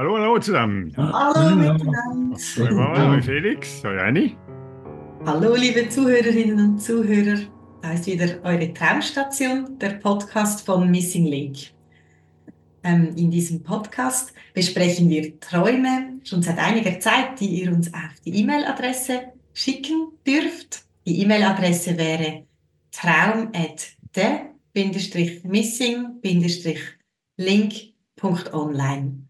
Hallo, hallo zusammen. Hallo miteinander. Hoi Felix, hoi Anni. Hallo liebe Zuhörerinnen und Zuhörer. Da ist wieder eure Traumstation, der Podcast von Missing Link. Ähm, in diesem Podcast besprechen wir Träume schon seit einiger Zeit, die ihr uns auf die E-Mail-Adresse schicken dürft. Die E-Mail-Adresse wäre traum@the-missing-link.online.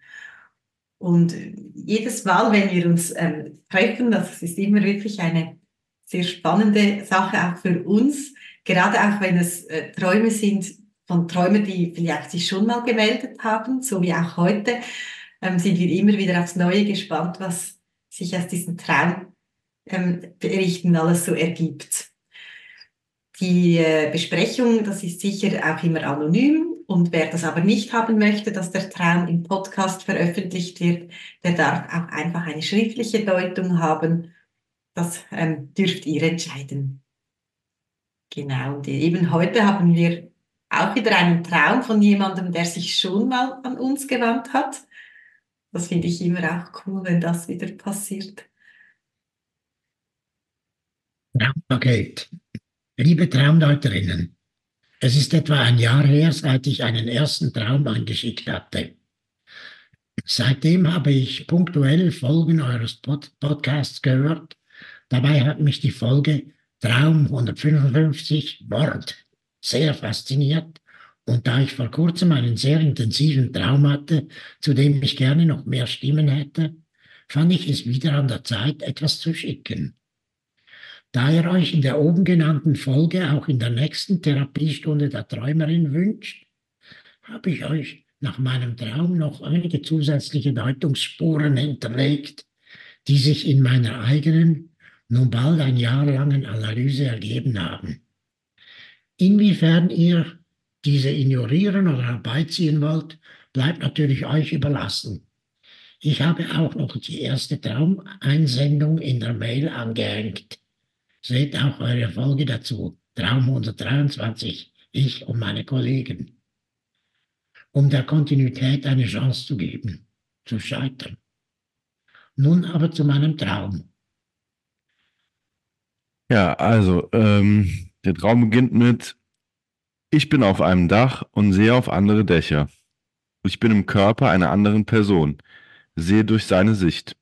Und jedes Mal, wenn wir uns ähm, treffen, das ist immer wirklich eine sehr spannende Sache auch für uns, gerade auch wenn es äh, Träume sind von Träumen, die vielleicht sich schon mal gemeldet haben, so wie auch heute, ähm, sind wir immer wieder aufs Neue gespannt, was sich aus diesem Traum ähm, alles so ergibt. Die äh, Besprechung, das ist sicher auch immer anonym und wer das aber nicht haben möchte, dass der Traum im Podcast veröffentlicht wird, der darf auch einfach eine schriftliche Deutung haben. Das ähm, dürft ihr entscheiden. Genau, und eben heute haben wir auch wieder einen Traum von jemandem, der sich schon mal an uns gewandt hat. Das finde ich immer auch cool, wenn das wieder passiert. Traumpaket. Liebe Traumdeuterinnen, es ist etwa ein Jahr her, seit ich einen ersten Traum angeschickt hatte. Seitdem habe ich punktuell Folgen eures Pod Podcasts gehört. Dabei hat mich die Folge Traum 155 Wort sehr fasziniert. Und da ich vor kurzem einen sehr intensiven Traum hatte, zu dem ich gerne noch mehr Stimmen hätte, fand ich es wieder an der Zeit, etwas zu schicken. Da ihr euch in der oben genannten Folge auch in der nächsten Therapiestunde der Träumerin wünscht, habe ich euch nach meinem Traum noch einige zusätzliche Deutungsspuren hinterlegt, die sich in meiner eigenen, nun bald ein Jahr langen Analyse ergeben haben. Inwiefern ihr diese ignorieren oder herbeiziehen wollt, bleibt natürlich euch überlassen. Ich habe auch noch die erste Traumeinsendung in der Mail angehängt. Seht auch eure Folge dazu, Traum 123, ich und meine Kollegen, um der Kontinuität eine Chance zu geben, zu scheitern. Nun aber zu meinem Traum. Ja, also ähm, der Traum beginnt mit, ich bin auf einem Dach und sehe auf andere Dächer. Ich bin im Körper einer anderen Person, sehe durch seine Sicht.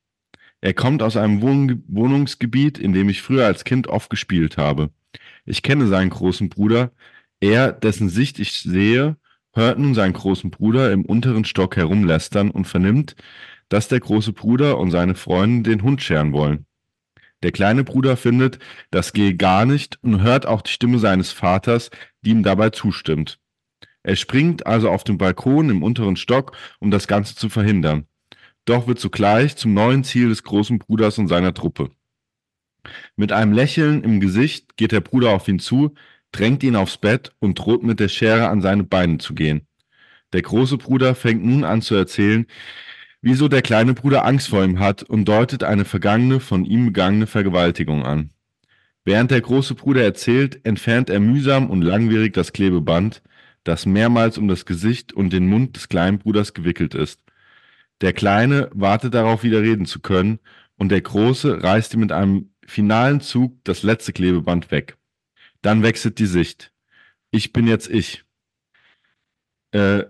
Er kommt aus einem Wohn Wohnungsgebiet, in dem ich früher als Kind oft gespielt habe. Ich kenne seinen großen Bruder. Er, dessen Sicht ich sehe, hört nun seinen großen Bruder im unteren Stock herumlästern und vernimmt, dass der große Bruder und seine Freundin den Hund scheren wollen. Der kleine Bruder findet, das gehe gar nicht und hört auch die Stimme seines Vaters, die ihm dabei zustimmt. Er springt also auf den Balkon im unteren Stock, um das Ganze zu verhindern doch wird zugleich zum neuen Ziel des großen Bruders und seiner Truppe. Mit einem Lächeln im Gesicht geht der Bruder auf ihn zu, drängt ihn aufs Bett und droht mit der Schere an seine Beine zu gehen. Der große Bruder fängt nun an zu erzählen, wieso der kleine Bruder Angst vor ihm hat und deutet eine vergangene, von ihm begangene Vergewaltigung an. Während der große Bruder erzählt, entfernt er mühsam und langwierig das Klebeband, das mehrmals um das Gesicht und den Mund des kleinen Bruders gewickelt ist. Der Kleine wartet darauf, wieder reden zu können, und der Große reißt ihm mit einem finalen Zug das letzte Klebeband weg. Dann wechselt die Sicht. Ich bin jetzt ich. Äh,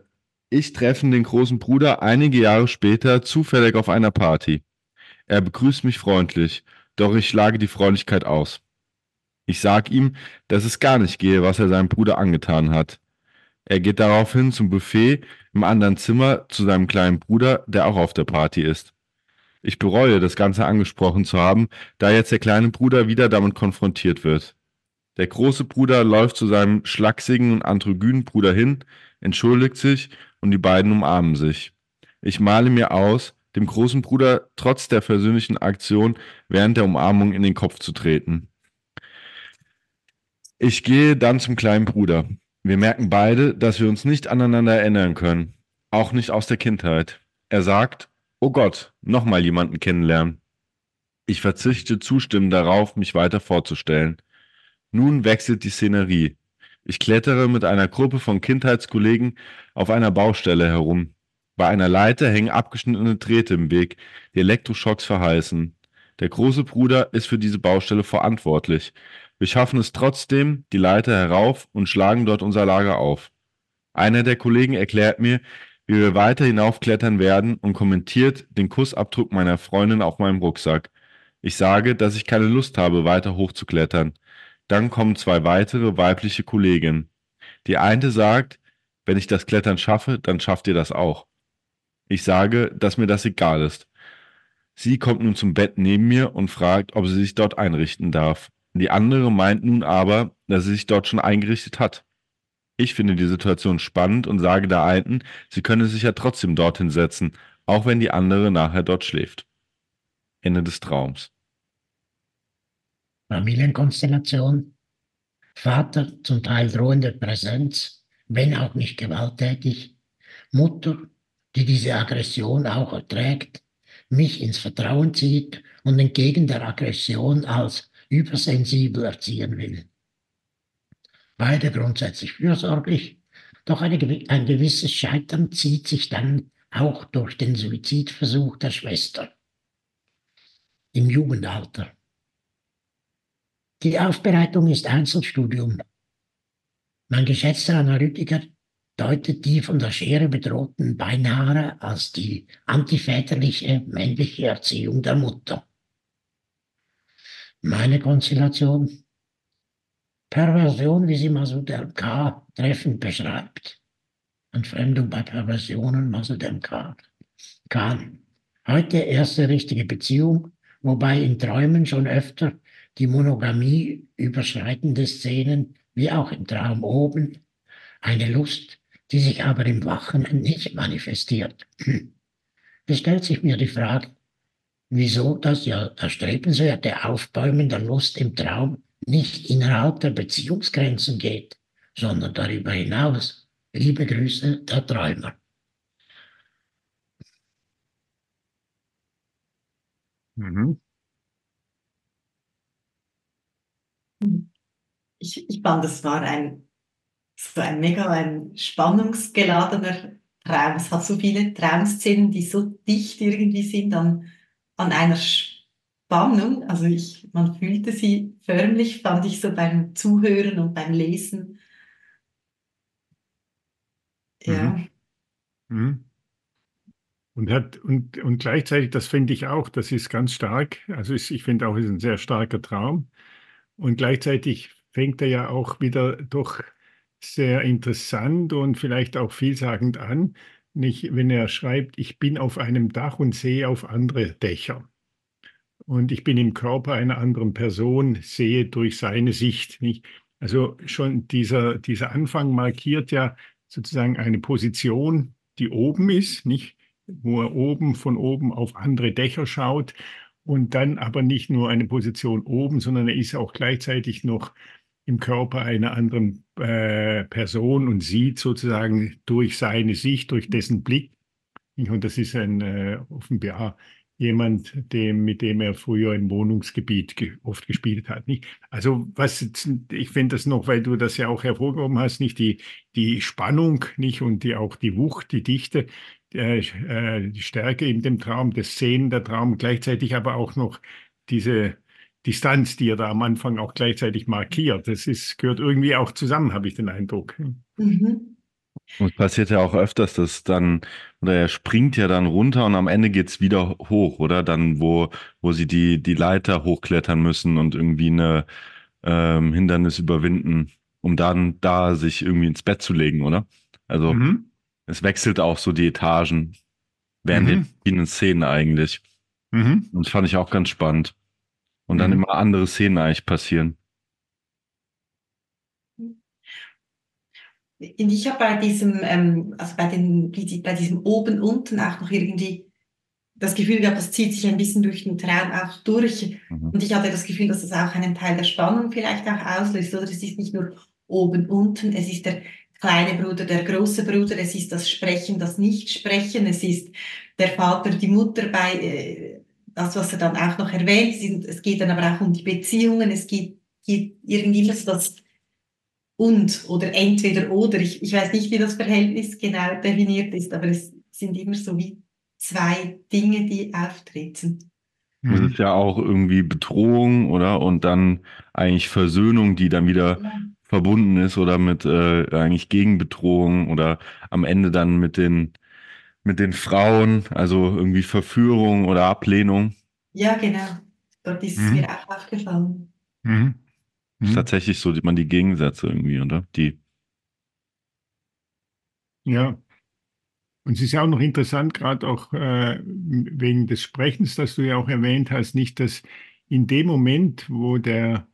ich treffe den großen Bruder einige Jahre später zufällig auf einer Party. Er begrüßt mich freundlich, doch ich schlage die Freundlichkeit aus. Ich sag ihm, dass es gar nicht gehe, was er seinem Bruder angetan hat. Er geht daraufhin zum Buffet im anderen Zimmer zu seinem kleinen Bruder, der auch auf der Party ist. Ich bereue, das Ganze angesprochen zu haben, da jetzt der kleine Bruder wieder damit konfrontiert wird. Der große Bruder läuft zu seinem schlachsigen und androgynen Bruder hin, entschuldigt sich und die beiden umarmen sich. Ich male mir aus, dem großen Bruder trotz der versöhnlichen Aktion während der Umarmung in den Kopf zu treten. Ich gehe dann zum kleinen Bruder. Wir merken beide, dass wir uns nicht aneinander erinnern können, auch nicht aus der Kindheit. Er sagt, oh Gott, nochmal jemanden kennenlernen. Ich verzichte zustimmend darauf, mich weiter vorzustellen. Nun wechselt die Szenerie. Ich klettere mit einer Gruppe von Kindheitskollegen auf einer Baustelle herum. Bei einer Leiter hängen abgeschnittene Drähte im Weg, die Elektroschocks verheißen. Der große Bruder ist für diese Baustelle verantwortlich. Wir schaffen es trotzdem, die Leiter herauf und schlagen dort unser Lager auf. Einer der Kollegen erklärt mir, wie wir weiter hinaufklettern werden und kommentiert den Kussabdruck meiner Freundin auf meinem Rucksack. Ich sage, dass ich keine Lust habe, weiter hochzuklettern. Dann kommen zwei weitere weibliche Kolleginnen. Die eine sagt, wenn ich das Klettern schaffe, dann schafft ihr das auch. Ich sage, dass mir das egal ist. Sie kommt nun zum Bett neben mir und fragt, ob sie sich dort einrichten darf. Die andere meint nun aber, dass sie sich dort schon eingerichtet hat. Ich finde die Situation spannend und sage der einen, sie könne sich ja trotzdem dorthin setzen, auch wenn die andere nachher dort schläft. Ende des Traums. Familienkonstellation. Vater zum Teil drohende Präsenz, wenn auch nicht gewalttätig. Mutter, die diese Aggression auch erträgt, mich ins Vertrauen zieht und entgegen der Aggression als übersensibel erziehen will. Beide grundsätzlich fürsorglich, doch eine, ein gewisses Scheitern zieht sich dann auch durch den Suizidversuch der Schwester im Jugendalter. Die Aufbereitung ist Einzelstudium. Mein geschätzter Analytiker deutet die von der Schere bedrohten Beinhaare als die antiväterliche männliche Erziehung der Mutter. Meine Konstellation? Perversion, wie sie Masud K. treffend beschreibt. Entfremdung bei Perversionen, Masud K. Kahn. Heute erste richtige Beziehung, wobei in Träumen schon öfter die Monogamie überschreitende Szenen, wie auch im Traum oben, eine Lust, die sich aber im Wachen nicht manifestiert. Es stellt sich mir die Frage, wieso das ja erstrebenswerte Aufbäumen der Lust im Traum nicht innerhalb der Beziehungsgrenzen geht, sondern darüber hinaus. Liebe Grüße, der Träumer. Mhm. Ich, ich fand, das war ein, so ein mega ein spannungsgeladener Traum. Es hat so viele Traumszenen, die so dicht irgendwie sind an, an einer Spannung. Also ich, man fühlte sie förmlich, fand ich so beim Zuhören und beim Lesen. Ja. Mhm. Mhm. Und, hat, und, und gleichzeitig, das finde ich auch, das ist ganz stark. Also ist, ich finde auch, es ist ein sehr starker Traum. Und gleichzeitig fängt er ja auch wieder doch sehr interessant und vielleicht auch vielsagend an, nicht, wenn er schreibt, ich bin auf einem Dach und sehe auf andere Dächer. Und ich bin im Körper einer anderen Person, sehe durch seine Sicht. Nicht? Also schon dieser, dieser Anfang markiert ja sozusagen eine Position, die oben ist, nicht? wo er oben von oben auf andere Dächer schaut und dann aber nicht nur eine Position oben, sondern er ist auch gleichzeitig noch im Körper einer anderen äh, Person und sieht sozusagen durch seine Sicht, durch dessen Blick. Und das ist ein äh, offenbar jemand, dem, mit dem er früher im Wohnungsgebiet ge oft gespielt hat. Nicht? Also was ich finde das noch, weil du das ja auch hervorgehoben hast, nicht die, die Spannung, nicht und die auch die Wucht, die Dichte, äh, äh, die Stärke in dem Traum, das Sehen der Traum, gleichzeitig aber auch noch diese Distanz, die er da am Anfang auch gleichzeitig markiert. Das ist, gehört irgendwie auch zusammen, habe ich den Eindruck. Mhm. Und es passiert ja auch öfters, dass dann, oder er springt ja dann runter und am Ende geht es wieder hoch, oder? Dann, wo, wo sie die, die Leiter hochklettern müssen und irgendwie eine ähm, Hindernis überwinden, um dann da sich irgendwie ins Bett zu legen, oder? Also mhm. es wechselt auch so die Etagen während mhm. den verschiedenen Szenen eigentlich. Mhm. Und das fand ich auch ganz spannend. Und dann mhm. immer andere Szenen eigentlich passieren. ich habe bei diesem, ähm, also bei, den, bei diesem oben unten auch noch irgendwie das Gefühl gehabt, das zieht sich ein bisschen durch den Traum auch durch. Mhm. Und ich hatte das Gefühl, dass das auch einen Teil der Spannung vielleicht auch auslöst. Oder es ist nicht nur oben, unten, es ist der kleine Bruder, der große Bruder, es ist das Sprechen, das Nichtsprechen, es ist der Vater, die Mutter bei, äh, das, was er dann auch noch erwähnt, es geht dann aber auch um die Beziehungen, es geht, geht irgendwie so das und oder entweder oder. Ich, ich weiß nicht, wie das Verhältnis genau definiert ist, aber es sind immer so wie zwei Dinge, die auftreten. Das ist ja auch irgendwie Bedrohung, oder? Und dann eigentlich Versöhnung, die dann wieder Ja. verbunden ist oder mit äh, eigentlich Gegenbedrohung oder am Ende dann mit den mit den Frauen, also irgendwie Verführung oder Ablehnung. Ja, genau. Dort ist es Mhm. mir auch aufgefallen. Mhm. Ist Mhm. tatsächlich so, sieht man die Gegensätze irgendwie, oder? Die. Ja. Und es ist ja auch noch interessant, gerade auch äh, wegen des Sprechens, das du ja auch erwähnt hast, nicht, dass in dem Moment, wo der,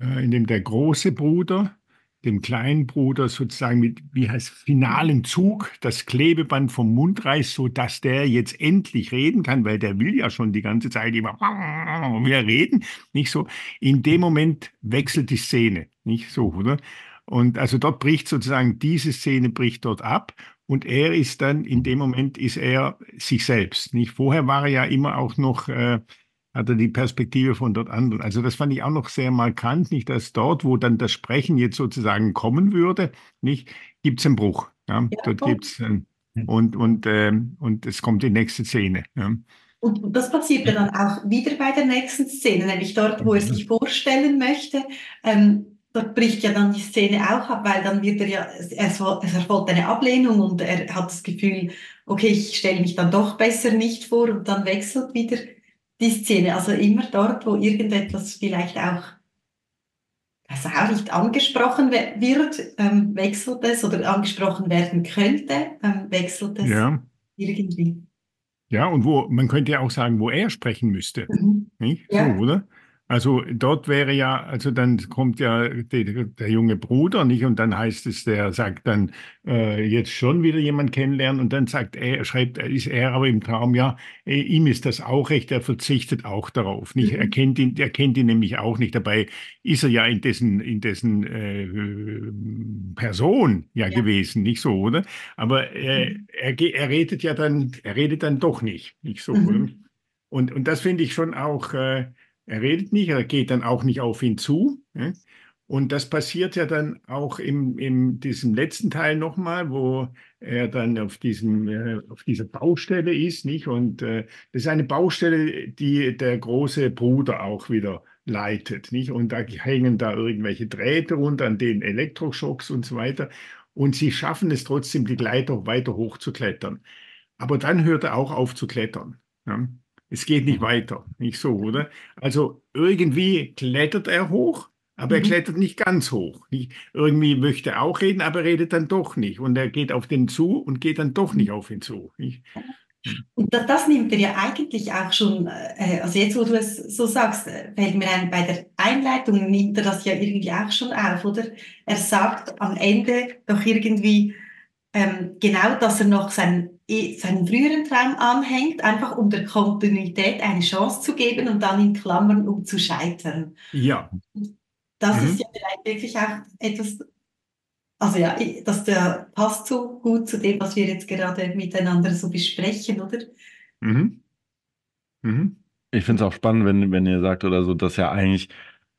äh, in dem der große Bruder dem kleinen Bruder sozusagen mit, wie heißt, finalen Zug das Klebeband vom Mund reißt, sodass der jetzt endlich reden kann, weil der will ja schon die ganze Zeit immer wieder reden, nicht so. In dem Moment wechselt die Szene, nicht so, oder? Und also dort bricht sozusagen, diese Szene bricht dort ab und er ist dann, in dem Moment ist er sich selbst. Nicht? Vorher war er ja immer auch noch, äh, hat er die Perspektive von dort anderen. Also das fand ich auch noch sehr markant, nicht, dass dort, wo dann das Sprechen jetzt sozusagen kommen würde, nicht, gibt es einen Bruch. Ja? Ja, dort voll. gibt's ähm, und, und, ähm, und es kommt die nächste Szene. Ja? Und und das passiert ja dann auch wieder bei der nächsten Szene, nämlich dort, wo er sich vorstellen möchte. Ähm, dort bricht ja dann die Szene auch ab, weil dann wird er ja, es, es es erfolgt eine Ablehnung und er hat das Gefühl, okay, ich stelle mich dann doch besser nicht vor und dann wechselt wieder die Szene. Also immer dort, wo irgendetwas vielleicht auch, also auch nicht angesprochen wird, ähm, wechselt es oder angesprochen werden könnte, ähm, wechselt es ja. irgendwie. Ja, und wo, man könnte ja auch sagen, wo er sprechen müsste. Mhm. Nicht? Ja. So, oder? Also dort wäre ja, also dann kommt ja der, der junge Bruder, nicht? Und dann heißt es, der sagt dann äh, jetzt schon wieder jemand kennenlernen und dann sagt er, schreibt, ist er aber im Traum, ja, äh, ihm ist das auch recht, er verzichtet auch darauf. Nicht? Mhm. Er kennt ihn, er kennt ihn nämlich auch nicht. Dabei ist er ja in dessen, in dessen äh, Person ja, Ja. gewesen, nicht so, oder? Aber Mhm. er, er redet ja dann, er redet dann doch nicht, nicht so, Mhm. oder? Und, und das finde ich schon auch, äh, er redet nicht, er geht dann auch nicht auf ihn zu. Ja? Und das passiert ja dann auch im, in diesem letzten Teil nochmal, wo er dann auf, diesem, äh, auf dieser Baustelle ist, nicht? Und äh, das ist eine Baustelle, die der große Bruder auch wieder leitet, nicht? Und da hängen da irgendwelche Drähte runter, an denen Elektroschocks und so weiter. Und sie schaffen es trotzdem, die Leiter weiter hoch zu klettern. Aber dann hört er auch auf zu klettern. Ja? Es geht nicht weiter, nicht so, oder? Also irgendwie klettert er hoch, aber er Mhm. klettert nicht ganz hoch. Nicht? Irgendwie möchte er auch reden, aber er redet dann doch nicht. Und er geht auf den zu und geht dann doch nicht auf ihn zu. Nicht? Und das, das nimmt er ja eigentlich auch schon, äh, also jetzt, wo du es so sagst, äh, fällt mir ein, bei der Einleitung nimmt er das ja irgendwie auch schon auf, oder? Er sagt am Ende doch irgendwie ähm, genau, dass er noch seinen, eh- seinen früheren Traum anhängt, einfach um der Kontinuität eine Chance zu geben und dann in Klammern, um zu scheitern. Ja, Das Mhm. ist ja vielleicht wirklich auch etwas, also ja, das der passt so gut zu dem, was wir jetzt gerade miteinander so besprechen, oder? mhm. Mhm. Ich finde es auch spannend, wenn, wenn ihr sagt oder so, dass er eigentlich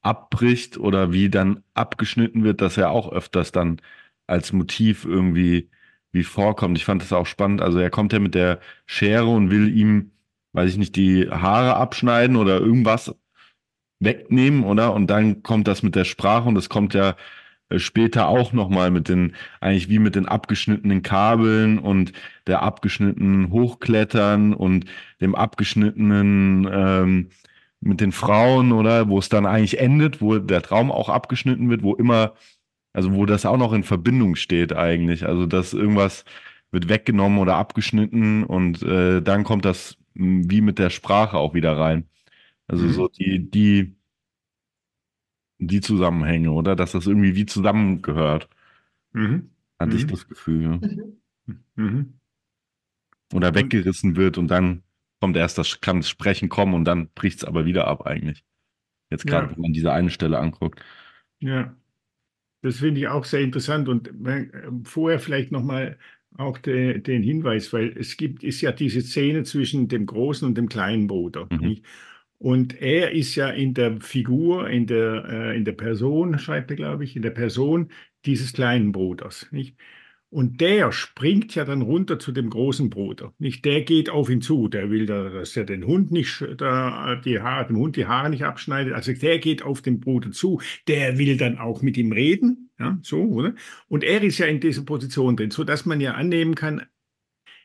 abbricht oder wie dann abgeschnitten wird, dass er auch öfters dann als Motiv irgendwie wie vorkommt. Ich fand das auch spannend. Also er kommt ja mit der Schere und will ihm, weiß ich nicht, die Haare abschneiden oder irgendwas wegnehmen, oder? Und dann kommt das mit der Sprache und das kommt ja äh, später auch nochmal mit den, eigentlich wie mit den abgeschnittenen Kabeln und der abgeschnittenen Hochklettern und dem abgeschnittenen ähm, mit den Frauen, oder? Wo es dann eigentlich endet, wo der Traum auch abgeschnitten wird, wo immer, also wo das auch noch in Verbindung steht eigentlich. Also dass irgendwas wird weggenommen oder abgeschnitten und äh, dann kommt das mh, wie mit der Sprache auch wieder rein. Also Mhm. so die, die, die Zusammenhänge, oder? Dass das irgendwie wie zusammengehört, Mhm. hatte ich Mhm. das Gefühl. Ja. Mhm. Mhm. Oder weggerissen wird und dann kommt erst das, kann das Sprechen kommen und dann bricht es aber wieder ab eigentlich. Jetzt gerade, Ja. wenn man diese eine Stelle anguckt. Ja, das finde ich auch sehr interessant und äh, vorher vielleicht nochmal auch de, den Hinweis, weil es gibt, ist ja diese Szene zwischen dem großen und dem kleinen Bruder. Mhm. Und er ist ja in der Figur, in der, äh, in der Person, schreibt er, glaube ich, in der Person dieses kleinen Bruders. Nicht? Und der springt ja dann runter zu dem großen Bruder. Nicht? Der geht auf ihn zu. Der will, da, dass er den Hund nicht, da, die Haare, dem Hund die Haare nicht abschneidet. Also der geht auf den Bruder zu. Der will dann auch mit ihm reden. Ja, so, oder? Und er ist ja in dieser Position drin, so dass man ja annehmen kann,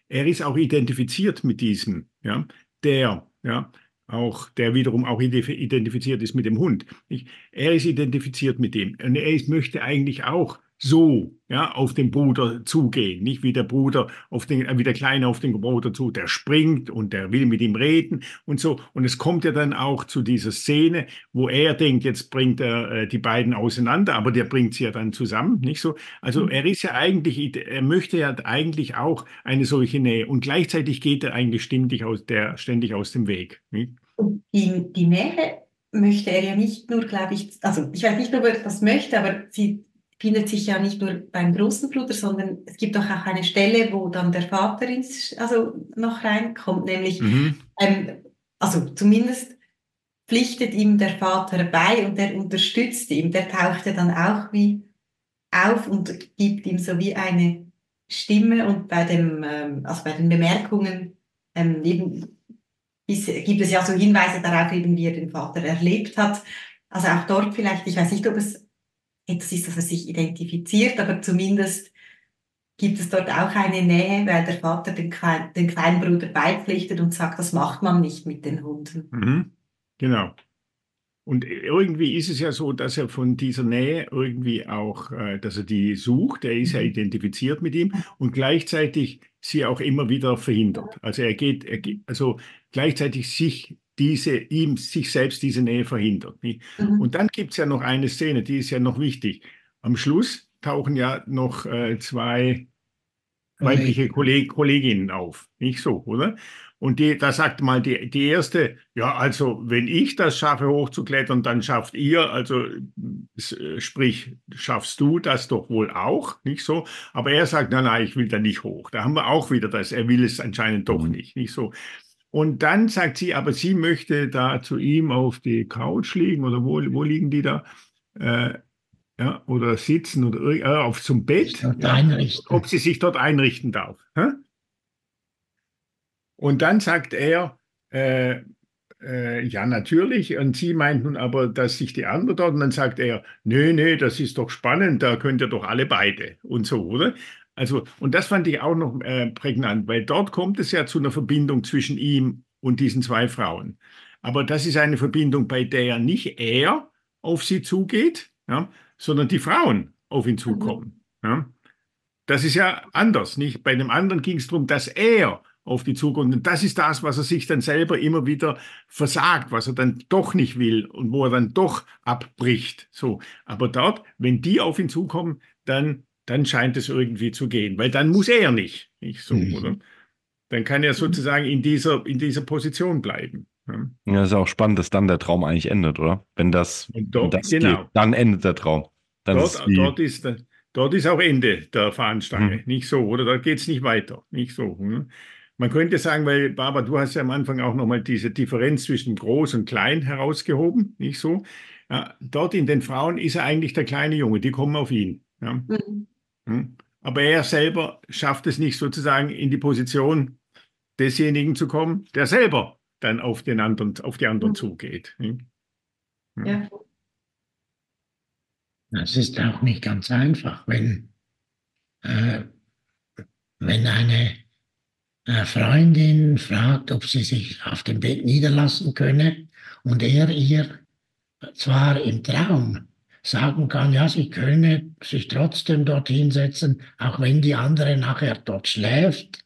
er ist auch identifiziert mit diesem, ja, der, ja, auch, der wiederum auch ident- identifiziert ist mit dem Hund. Nicht? Er ist identifiziert mit dem und er ist, möchte eigentlich auch so, ja, auf den Bruder zugehen, nicht wie der Bruder auf den, äh, wie der Kleine auf den Bruder zu, der springt und der will mit ihm reden und so. Und es kommt ja dann auch zu dieser Szene, wo er denkt, jetzt bringt er äh, die beiden auseinander, aber der bringt sie ja dann zusammen, nicht so? Also Mhm. er ist ja eigentlich, er möchte ja eigentlich auch eine solche Nähe und gleichzeitig geht er eigentlich ständig aus, der, ständig aus dem Weg. Nicht? Und die, die Nähe möchte er ja nicht nur, glaube ich, also ich weiß nicht, ob er das möchte, aber sie findet sich ja nicht nur beim großen Bruder, sondern es gibt auch eine Stelle, wo dann der Vater ins, also noch reinkommt, nämlich, Mhm. ähm, also zumindest pflichtet ihm der Vater bei und der unterstützt ihn. Der taucht ja dann auch wie auf und gibt ihm so wie eine Stimme und bei dem, ähm, also bei den Bemerkungen ähm, eben ist, gibt es ja so Hinweise darauf, eben wie er den Vater erlebt hat. Also auch dort vielleicht, ich weiß nicht, ob es etwas ist, dass er sich identifiziert, aber zumindest gibt es dort auch eine Nähe, weil der Vater den, Klein, den kleinen Bruder beipflichtet und sagt, das macht man nicht mit den Hunden. Mhm. Genau. Und irgendwie ist es ja so, dass er von dieser Nähe irgendwie auch, äh, dass er die sucht. Er ist ja Mhm. identifiziert mit ihm und gleichzeitig sie auch immer wieder verhindert. Also er geht, er geht also gleichzeitig sich diese, ihm sich selbst diese Nähe verhindert. Mhm. Und dann gibt es ja noch eine Szene, die ist ja noch wichtig. Am Schluss tauchen ja noch äh, zwei weibliche Kolleg Kolleginnen auf, nicht so, oder? Und die, da sagt mal die, die erste, ja, also wenn ich das schaffe, hochzuklettern, dann schafft ihr, also sprich, schaffst du das doch wohl auch, nicht so? Aber er sagt, nein, nein, ich will da nicht hoch. Da haben wir auch wieder das, er will es anscheinend doch Mhm. nicht, nicht so. Und dann sagt sie, aber sie möchte da zu ihm auf die Couch liegen oder wo, wo liegen die da? Äh, ja, oder sitzen oder äh, auf zum Bett. Ja einrichten. ob sie sich dort einrichten darf. Hä? Und dann sagt er, äh, äh, ja, natürlich. Und sie meint nun aber, dass sich die andere dort, und dann sagt er, nee, nee, das ist doch spannend, da könnt ihr doch alle beide und so, oder? Also, und das fand ich auch noch äh, prägnant, weil dort kommt es ja zu einer Verbindung zwischen ihm und diesen zwei Frauen. Aber das ist eine Verbindung, bei der nicht er auf sie zugeht, ja, sondern die Frauen auf ihn zukommen. Ja. Das ist ja anders, nicht? Bei dem anderen ging es darum, dass er auf die Zukunft, und das ist das, was er sich dann selber immer wieder versagt, was er dann doch nicht will und wo er dann doch abbricht. So. Aber dort, wenn die auf ihn zukommen, dann, dann scheint es irgendwie zu gehen, weil dann muss er nicht, nicht so, Mhm. oder? Dann kann er sozusagen in dieser, in dieser Position bleiben. Ja. Ja, ist auch spannend, dass dann der Traum eigentlich endet, oder? Wenn das, Und wenn das genau. geht, dann endet der Traum. Dann ist Dort, die, dort, ist, dort ist auch Ende der Fahnenstange, Mhm. nicht so, oder? Da geht es nicht weiter, nicht so. Hm? Man könnte sagen, weil Barbara, du hast ja am Anfang auch nochmal diese Differenz zwischen groß und klein herausgehoben, nicht so? Ja, dort in den Frauen ist er eigentlich der kleine Junge, die kommen auf ihn. Ja? Mhm. Hm? Aber er selber schafft es nicht sozusagen in die Position desjenigen zu kommen, der selber dann auf den anderen, auf die anderen Mhm. zugeht. hm? Ja. Das ist auch nicht ganz einfach, wenn, äh, wenn eine äh, Freundin fragt, ob sie sich auf dem Bett niederlassen könne und er ihr zwar im Traum sagen kann, ja, sie könne sich trotzdem dort hinsetzen, auch wenn die andere nachher dort schläft.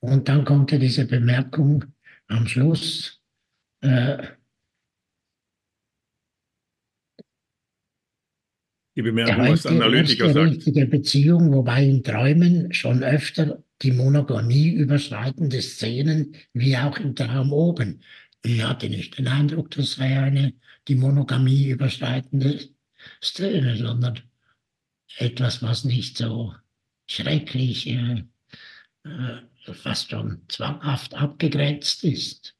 Und dann kommt ja diese Bemerkung am Schluss, äh, Die Bemerkung, was der heute Analytiker sagt. richtige Beziehung, wobei in Träumen schon öfter die Monogamie überschreitende Szenen, wie auch im Traum oben. Ich hatte nicht den Eindruck, das sei eine die Monogamie überschreitende Szene, sondern etwas, was nicht so schrecklich, äh, äh, fast schon zwanghaft abgegrenzt ist.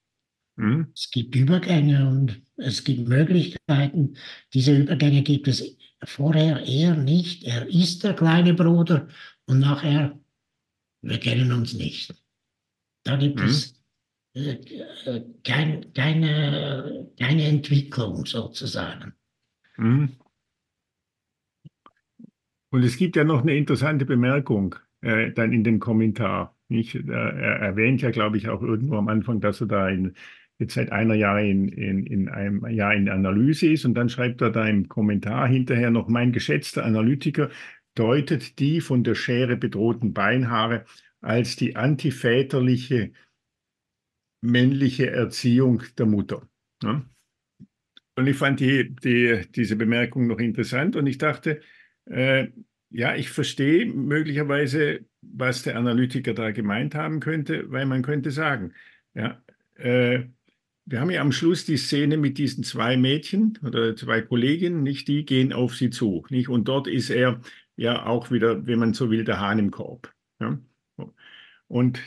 Mhm. Es gibt Übergänge und es gibt Möglichkeiten. Diese Übergänge gibt es vorher eher nicht. Er ist der kleine Bruder und nachher, wir kennen uns nicht. Da gibt mhm. es äh, äh, kein, keine, keine Entwicklung sozusagen. Mhm. Und es gibt ja noch eine interessante Bemerkung äh, dann in dem Kommentar. Nicht? Er erwähnt ja, glaube ich, auch irgendwo am Anfang, dass er da in, jetzt seit einer Jahr in, in, in einem Jahr in Analyse ist und dann schreibt er da im Kommentar hinterher noch, mein geschätzter Analytiker deutet die von der Schere bedrohten Beinhaare als die antiväterliche männliche Erziehung der Mutter. Ne? Und ich fand die, die, diese Bemerkung noch interessant und ich dachte, äh, ja, ich verstehe möglicherweise, was der Analytiker da gemeint haben könnte, weil man könnte sagen, ja, äh, wir haben ja am Schluss die Szene mit diesen zwei Mädchen oder zwei Kolleginnen, nicht? Die gehen auf sie zu, nicht? Und dort ist er ja auch wieder, wenn man so will, der Hahn im Korb. Ja? Und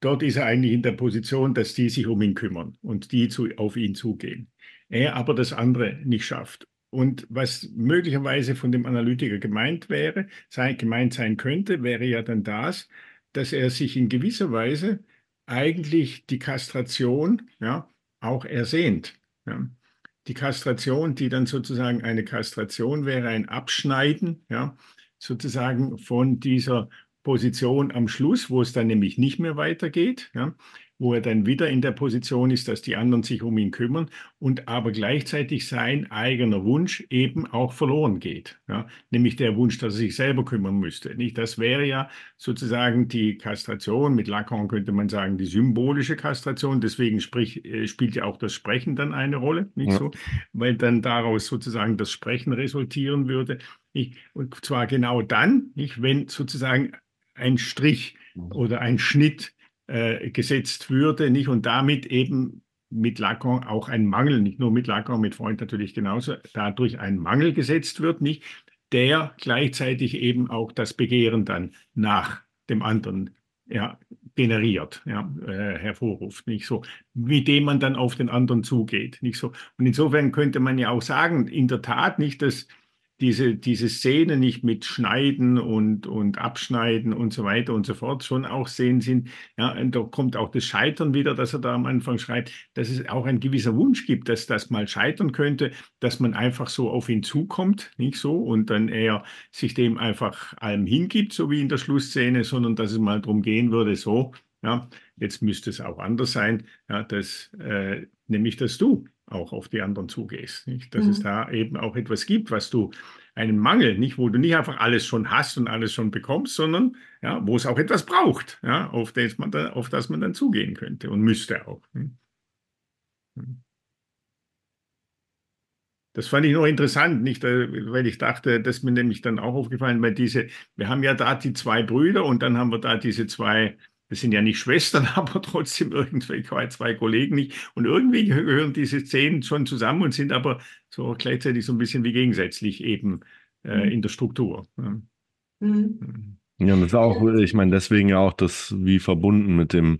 dort ist er eigentlich in der Position, dass die sich um ihn kümmern und die zu, auf ihn zugehen. Er aber das andere nicht schafft. Und was möglicherweise von dem Analytiker gemeint wäre, sein, gemeint sein könnte, wäre ja dann das, dass er sich in gewisser Weise eigentlich die Kastration ja, auch ersehnt. Ja. Die Kastration, die dann sozusagen eine Kastration wäre, ein Abschneiden, ja, sozusagen von dieser Position am Schluss, wo es dann nämlich nicht mehr weitergeht. Ja wo er dann wieder in der Position ist, dass die anderen sich um ihn kümmern und aber gleichzeitig sein eigener Wunsch eben auch verloren geht. Ja? Nämlich der Wunsch, dass er sich selber kümmern müsste. Nicht? Das wäre ja sozusagen die Kastration, mit Lacan könnte man sagen, die symbolische Kastration. Deswegen sprich, äh, spielt ja auch das Sprechen dann eine Rolle, nicht ja. so? Weil dann daraus sozusagen das Sprechen resultieren würde. Ich, und zwar genau dann, nicht, wenn sozusagen ein Strich mhm. oder ein Schnitt äh, gesetzt würde, nicht? Und damit eben mit Lacan auch ein Mangel, nicht nur mit Lacan, mit Freund natürlich genauso, dadurch ein Mangel gesetzt wird, nicht? Der gleichzeitig eben auch das Begehren dann nach dem anderen ja, generiert, ja, äh, hervorruft, nicht so, mit dem man dann auf den anderen zugeht, nicht so. Und insofern könnte man ja auch sagen, in der Tat nicht, dass diese, diese Szene nicht mit Schneiden und, und Abschneiden und so weiter und so fort schon auch sehen sind. Ja, da kommt auch das Scheitern wieder, dass er da am Anfang schreibt, dass es auch ein gewisser Wunsch gibt, dass das mal scheitern könnte, dass man einfach so auf ihn zukommt, nicht so, und dann er sich dem einfach allem hingibt, so wie in der Schlussszene, sondern dass es mal darum gehen würde, so, ja, jetzt müsste es auch anders sein, ja, dass, äh, nämlich, dass du auch auf die anderen zugehst. Nicht? Dass mhm. es da eben auch etwas gibt, was du einen Mangel, nicht, wo du nicht einfach alles schon hast und alles schon bekommst, sondern ja, wo es auch etwas braucht, ja, auf, das man da, auf das man dann zugehen könnte und müsste auch. Hm? Hm. Das fand ich noch interessant, nicht, äh, weil ich dachte, das ist mir nämlich dann auch aufgefallen, weil diese, wir haben ja da die zwei Brüder und dann haben wir da diese zwei das sind ja nicht Schwestern, aber trotzdem irgendwie zwei Kollegen nicht. Und irgendwie gehören diese Szenen schon zusammen und sind aber so gleichzeitig so ein bisschen wie gegensätzlich eben äh, mhm. in der Struktur. Ja. Mhm. ja, und das ist auch, ich meine, deswegen ja auch das wie verbunden mit dem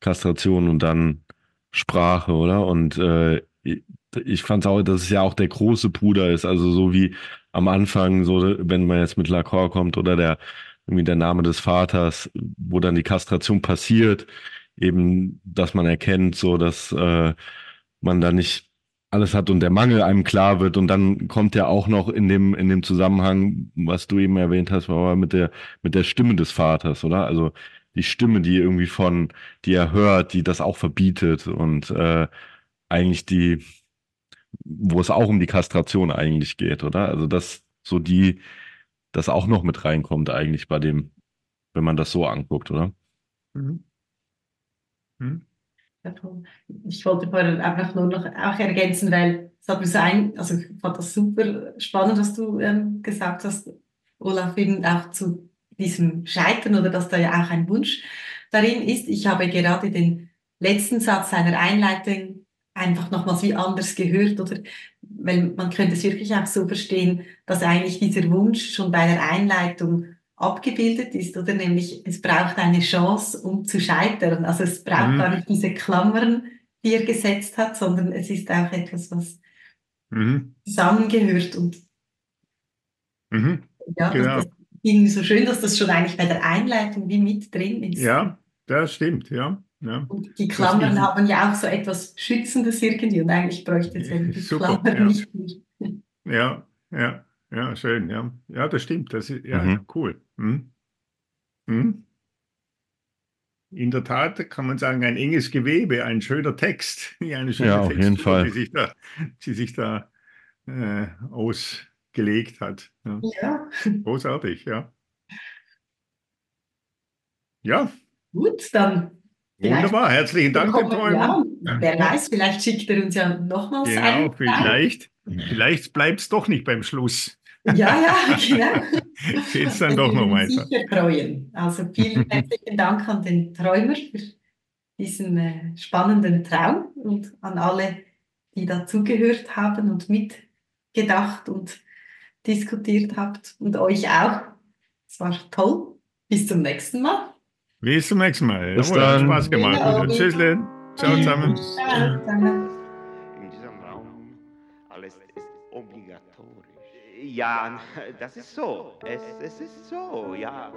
Kastration und dann Sprache, oder? Und äh, ich fand es auch, dass es ja auch der große Bruder ist, also so wie am Anfang, so wenn man jetzt mit Lacan kommt oder der irgendwie der Name des Vaters, wo dann die Kastration passiert, eben, dass man erkennt, so dass äh, man da nicht alles hat und der Mangel einem klar wird und dann kommt ja auch noch in dem in dem Zusammenhang, was du eben erwähnt hast, war mit der mit der Stimme des Vaters, oder? Also die Stimme, die irgendwie von, die er hört, die das auch verbietet und äh, eigentlich die, wo es auch um die Kastration eigentlich geht, oder? Also das so die das auch noch mit reinkommt eigentlich bei dem, wenn man das so anguckt, oder? Mhm. Mhm. Ich wollte vorhin einfach nur noch auch ergänzen, weil es hat mir so ein, also ich fand das super spannend, was du ähm, gesagt hast, Olaf, eben auch zu diesem Scheitern oder dass da ja auch ein Wunsch darin ist. Ich habe gerade den letzten Satz seiner Einleitung einfach nochmals wie anders gehört oder weil man könnte es wirklich auch so verstehen, dass eigentlich dieser Wunsch schon bei der Einleitung abgebildet ist, oder nämlich es braucht eine Chance, um zu scheitern. Also es braucht mhm. gar nicht diese Klammern, die er gesetzt hat, sondern es ist auch etwas, was mhm. zusammengehört und mhm. ja, genau. das, das so schön, dass das schon eigentlich bei der Einleitung wie mit drin ist. Ja, das stimmt, ja. Ja. Und die Klammern haben ja auch so etwas Schützendes irgendwie und eigentlich bräuchte es die Super, Klammern ja. nicht mehr. Ja, ja. Ja, schön, ja. Ja, das stimmt. Das ist ja mhm. cool. Hm? Hm? In der Tat kann man sagen, ein enges Gewebe, ein schöner Text. Eine schöne ja auf jeden Fall. Die sich da, die sich da äh, ausgelegt hat. Ja. ja. Großartig, ja. Ja. Gut, dann. Wunderbar, herzlichen Dank, Herr Träumer. Ja, wer weiß, vielleicht schickt er uns ja nochmals genau, ein. Vielleicht. Vielleicht bleibt es doch nicht beim Schluss. Ja, ja, genau. Geht es dann doch noch weiter. Sicher freuen. Also vielen herzlichen Dank an den Träumer für diesen äh, spannenden Traum und an alle, die dazugehört haben und mitgedacht und diskutiert habt und euch auch. Es war toll. Bis zum nächsten Mal. Bis zum nächsten Mal. Bis Jawohl, dann. Hat Spaß gemacht. Ja, Tschüss, Ciao zusammen. Ciao zusammen. Ja, das ist so. Es, es ist so, ja.